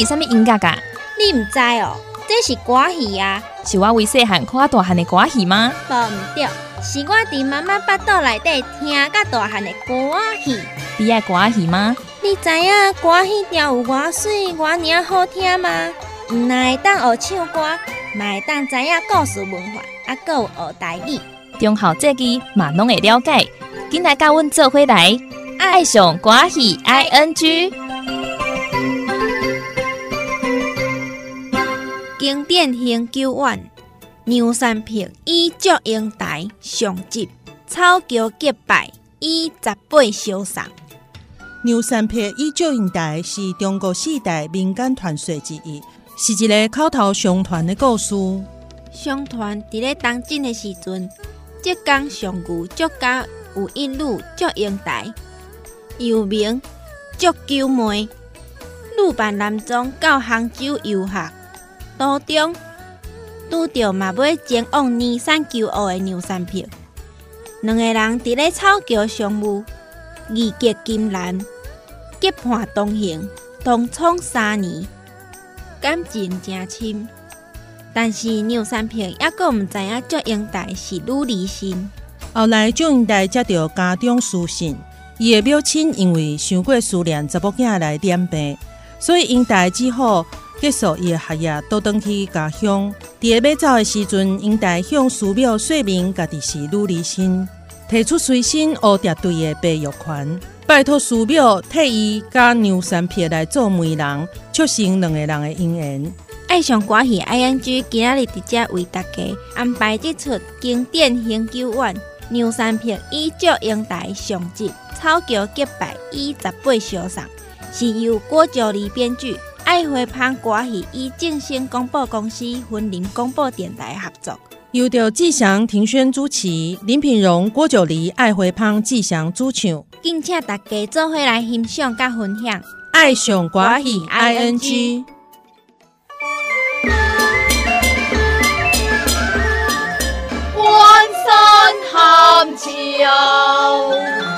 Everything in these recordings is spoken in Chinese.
是啥物音乐噶？你毋知哦，这是歌戏啊！是我为细汉看大汉的歌戏吗？无毋对，是我伫妈妈腹肚内底听甲大汉的歌戏。你爱歌戏吗？你知影歌戏调有偌水、偌尔好听吗？毋但会当学唱歌，嘛会当知影故事文化，啊，搁有学台语。中校这句嘛拢会了解，紧来甲阮做伙来，爱上歌戏 I N G。经典恒久远，牛山坪以祝英台上集，草桥结拜以十八相送。牛山坪以祝英台是中国四大民间传说之一，是一个口头相传的故事。相传伫咧当今的时阵。浙江上虞作家有一女祝英台，又名祝九妹。女扮男装到杭州游学，途中拄着嘛要前往尼山求学的牛山票。两个人伫咧草桥相遇，义结金兰，结伴同行，同闯三年，感情真深。但是牛山平也阁毋知影祝英台是女离心。后来祝英台接到家中书信，伊的表亲因为想过思念查某囝来点病，所以英台只好结束伊的学业，倒转去家乡。伫个要走的时阵，英台向寺庙说明家己是女离心，提出随身乌蝶队的白玉环，拜托寺庙替伊甲牛山平来做媒人，促成两个人的姻缘。爱上歌戏 I N G 今仔日直接为大家安排这出经典恒久远牛山片以祝英台上集草桥结拜以十八相送，是由郭九黎编剧，爱花芳歌戏以正兴广播公司分林广播电台合作，由着志祥、庭轩主持，林品荣、郭九黎、爱花芳、志祥主唱，敬请大家做伙来欣赏甲分享。爱上歌戏 I N G。寒桥。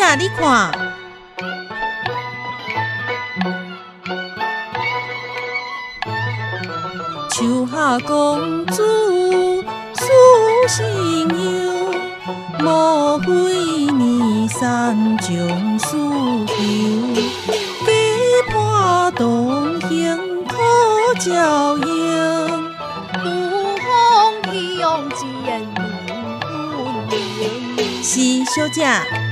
小姐，你看，秋下公主诉心忧，莫非年山将思求，结伴同行可照应，不妨相见是小姐。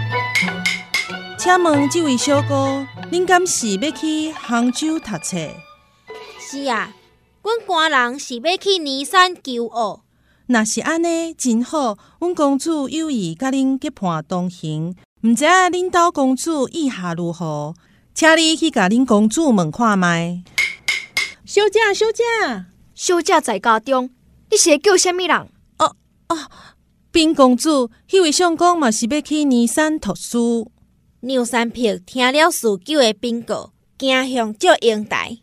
请问这位小哥，您敢是要去杭州读册？是啊，阮官人是要去尼山求学。若是安尼，真好。阮公主有意甲恁结伴同行，毋知影恁兜公主意下如何？请你去甲恁公主问看卖。小姐，小姐，小姐在家中，你是叫什么人？哦哦，冰公主，迄位相公嘛是要去尼山读书。牛三平听了事救的禀告，行向祝英台。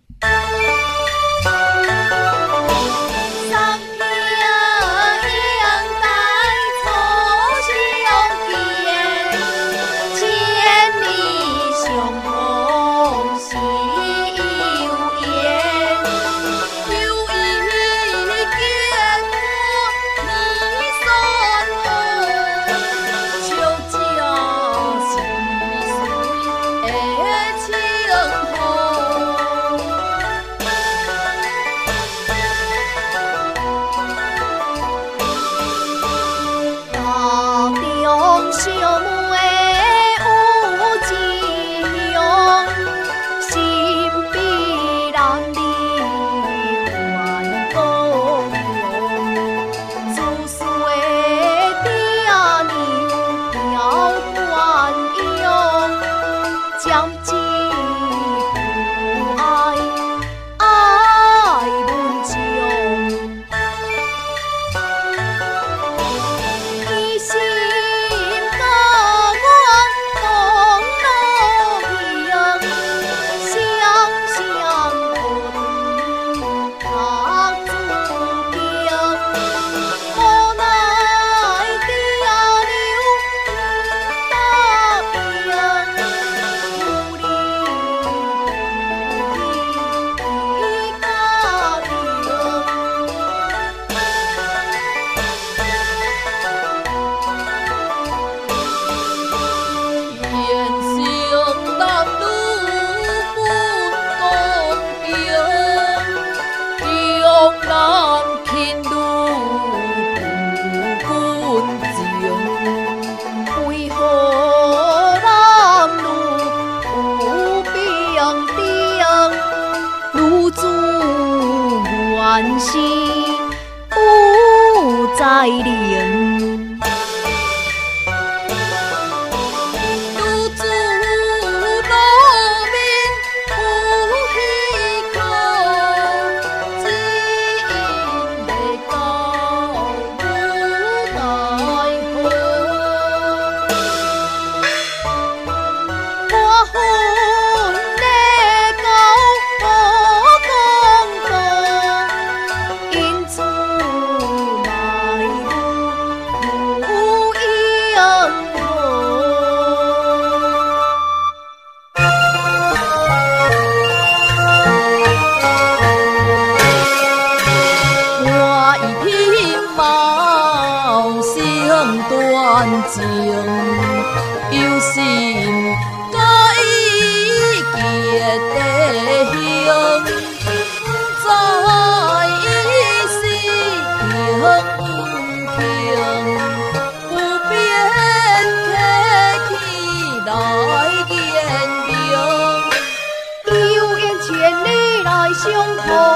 胸口。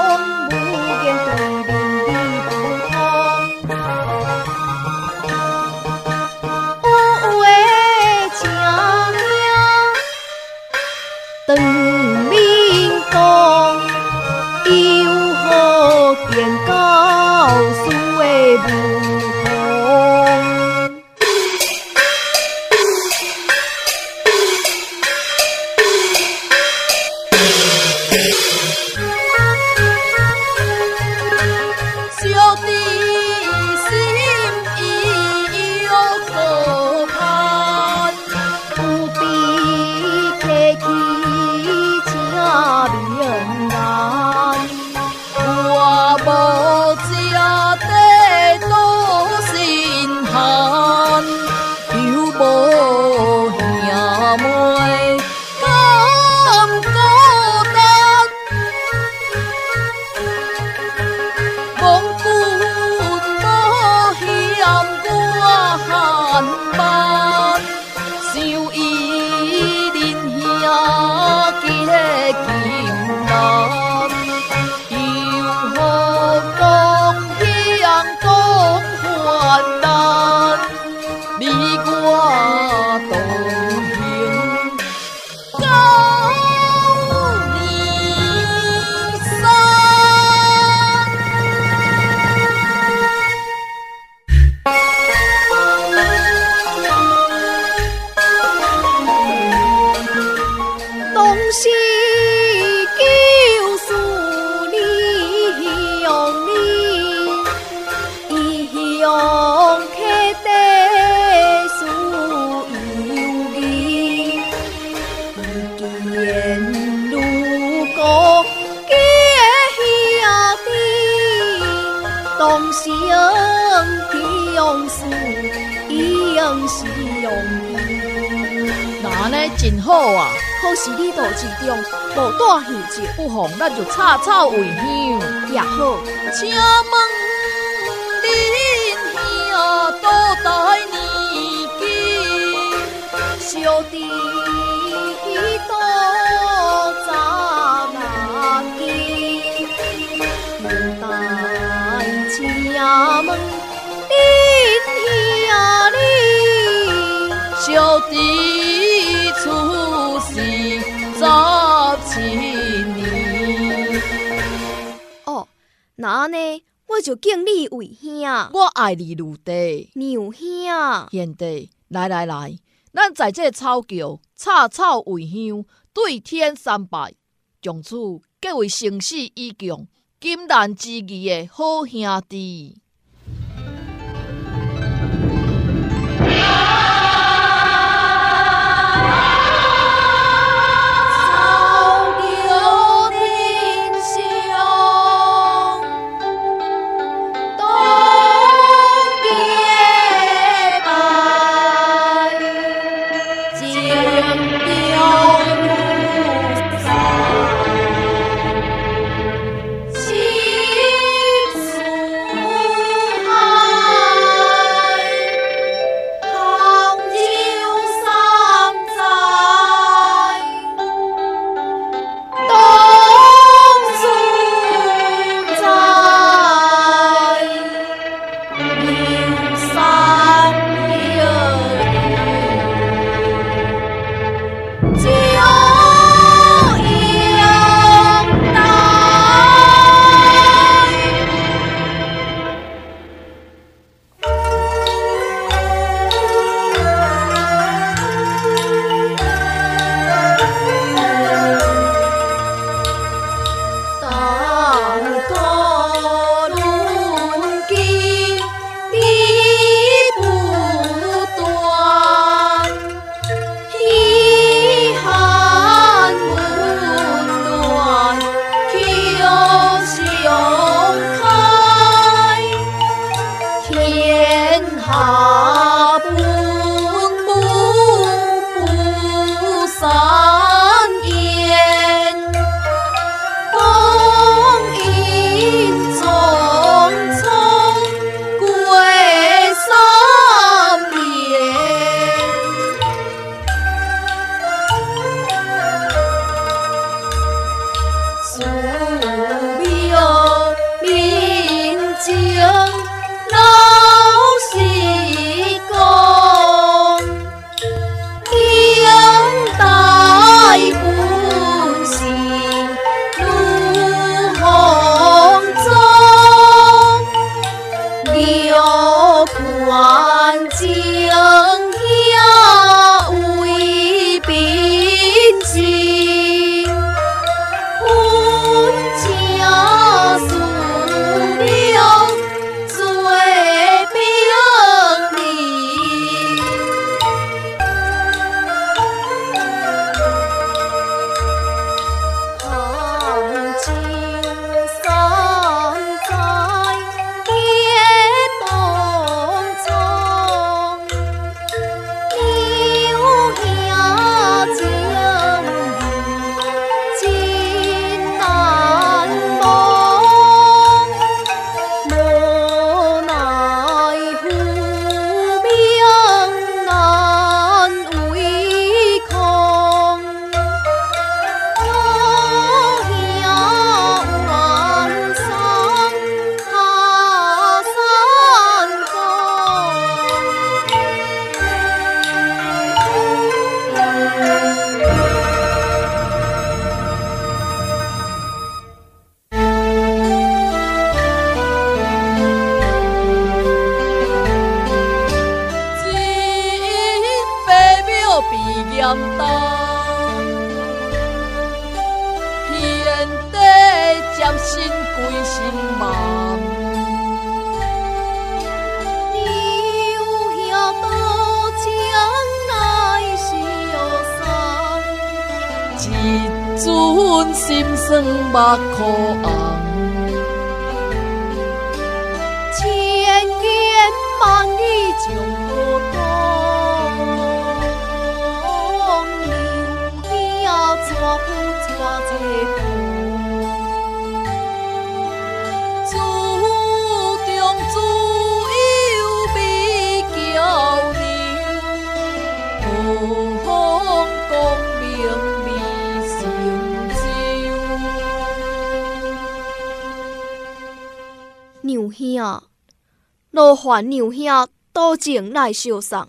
沿路各街巷，东乡，那呢真好啊，可是你头一张无带耳罩，不妨咱就插草为香也好。请问恁兄多大年纪，小弟？小弟出世十七年，哦，那安尼我就敬你为兄，我爱你如弟。娘兄。贤弟，来来来，咱在这草桥插草为香，对天三拜，从此结为生死以共、金兰之义的好兄弟。安先生百個銀，千言萬語劳烦娘兄多情来相送。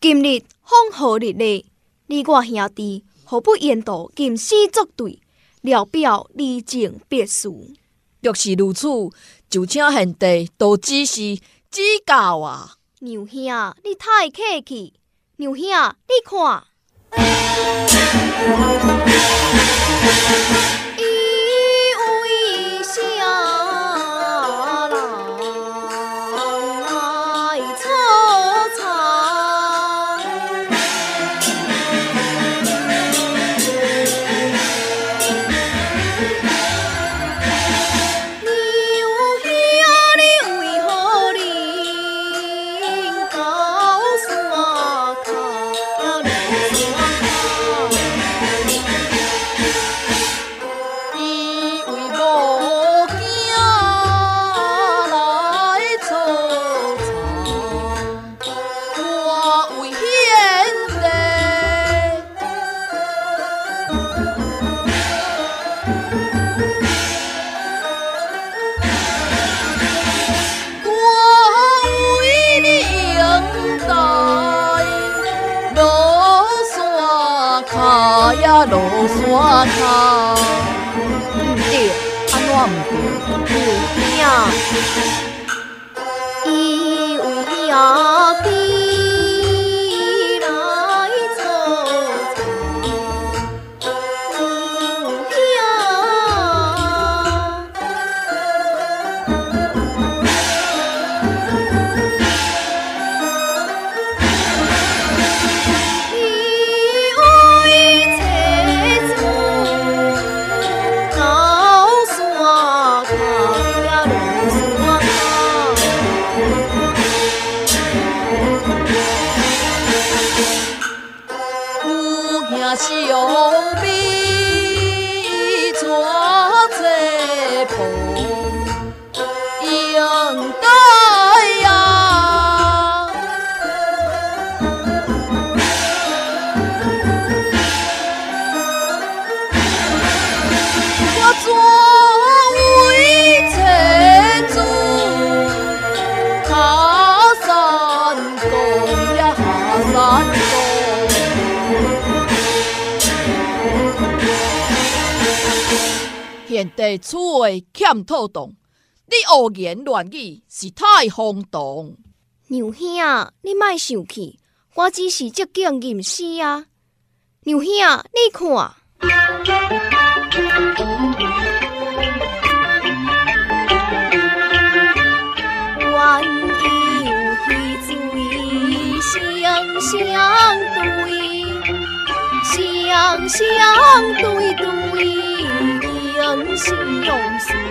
今日风和日丽，你我兄弟何不沿途吟诗作对，聊表离情别绪？若是如此，就请贤弟多指示指教啊！娘兄，你太客气。娘兄，你看。落山卡，对，安怎唔对？有影，现地厝话欠妥当，你胡言乱语是太荒唐。牛兄，你莫生气，我只是接近吟诗啊。牛兄，你看。弯腰去追，相相对，相相对对。用心用水，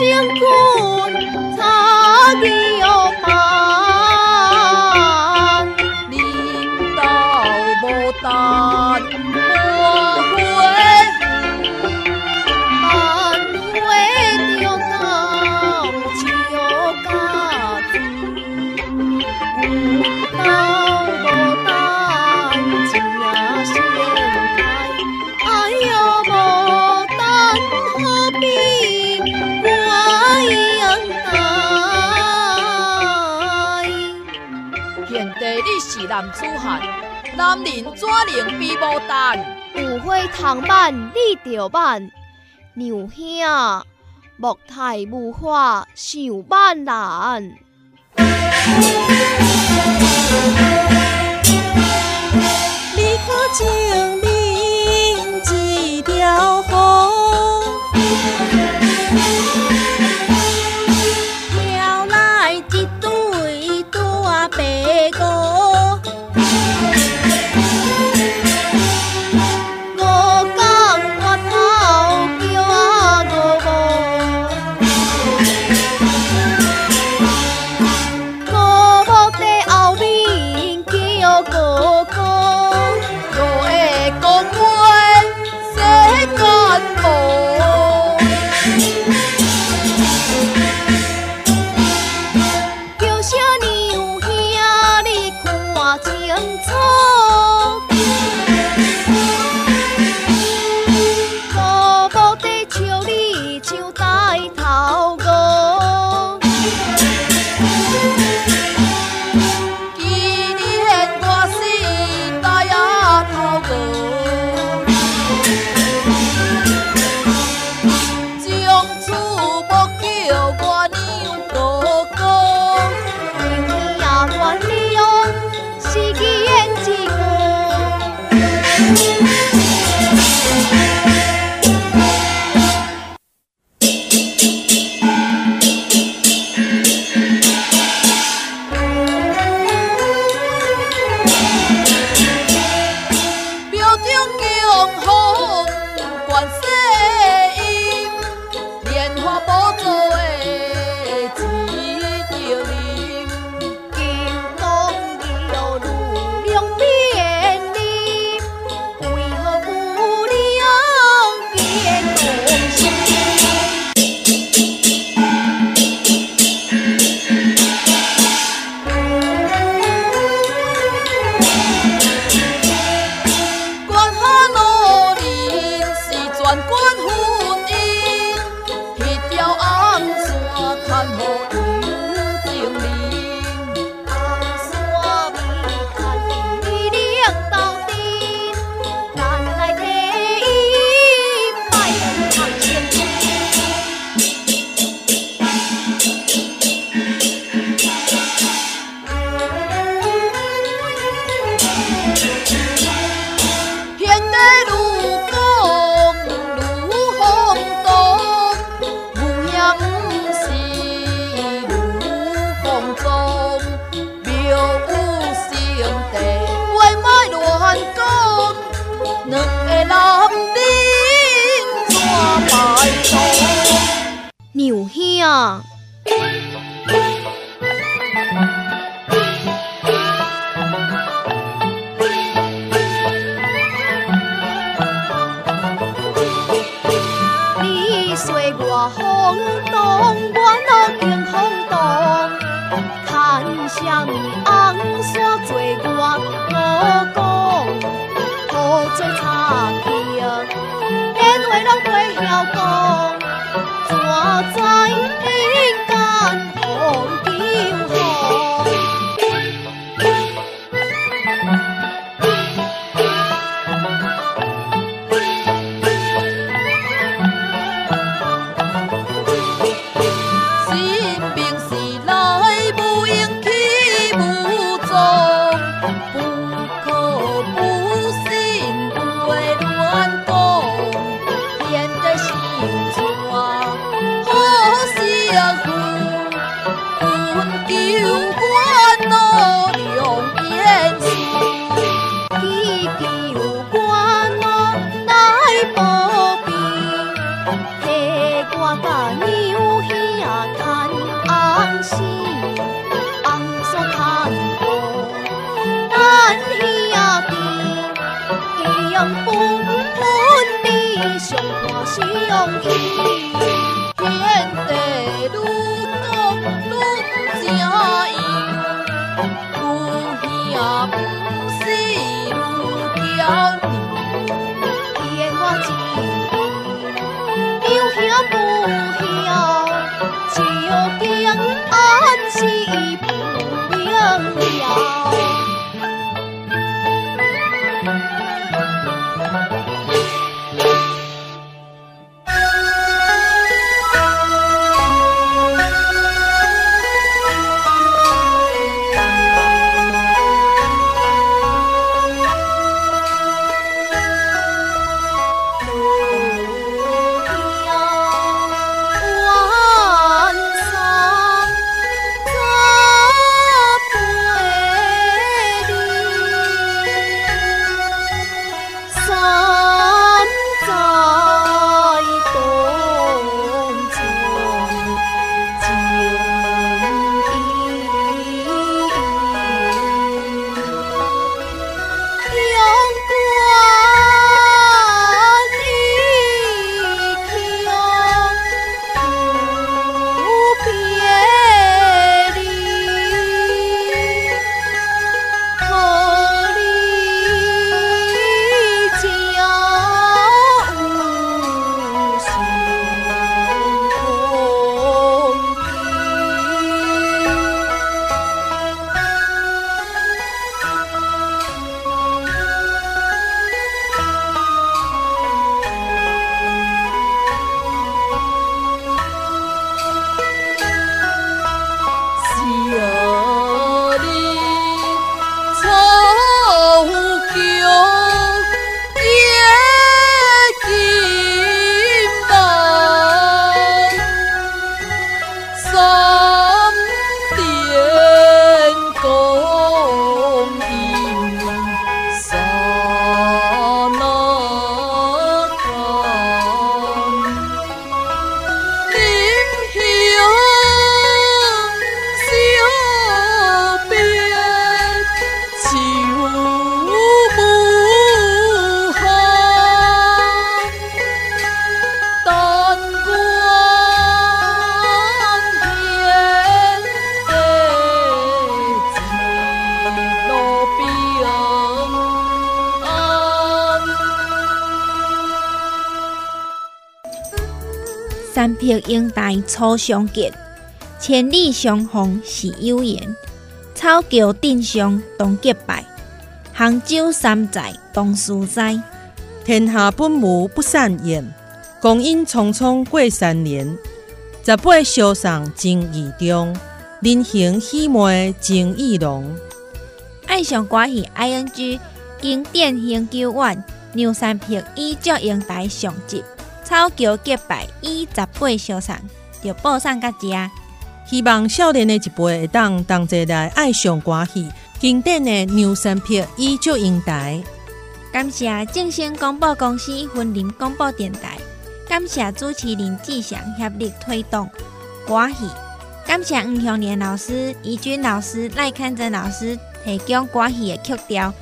심쿵 사귀. 男人怎能比牡丹？有花通办，你着办。娘兄，木太无花，想万难。你可情？你随我轰动我能听轰动看向你不三匹鹰台初相见，千里相逢是有缘。草桥镇上同结拜，杭州三寨同书斋。天下本无不散宴，光阴匆匆过三年。十八相送情意重，人行喜眉情意浓。爱上歌戏 ING 经典恒久远，牛山坪以祝英台上集，草桥结拜以十八相送，就报送到遮。希望少年的一辈会当同齐来爱上歌戏，经典的牛山片依旧英台。感谢正声广播公司婚林广播电台，感谢主持人志祥协力推动歌戏，感谢黄向年老师、怡君老师、赖康珍老师提供歌戏的曲调，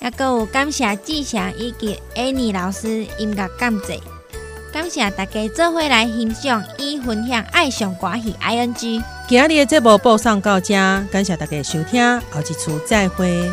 也搁有感谢志祥以及 Annie 老师音乐监制。感谢大家做回来欣赏与分享爱上歌系 ING。今日的节目播送到这，感谢大家收听，下次再会。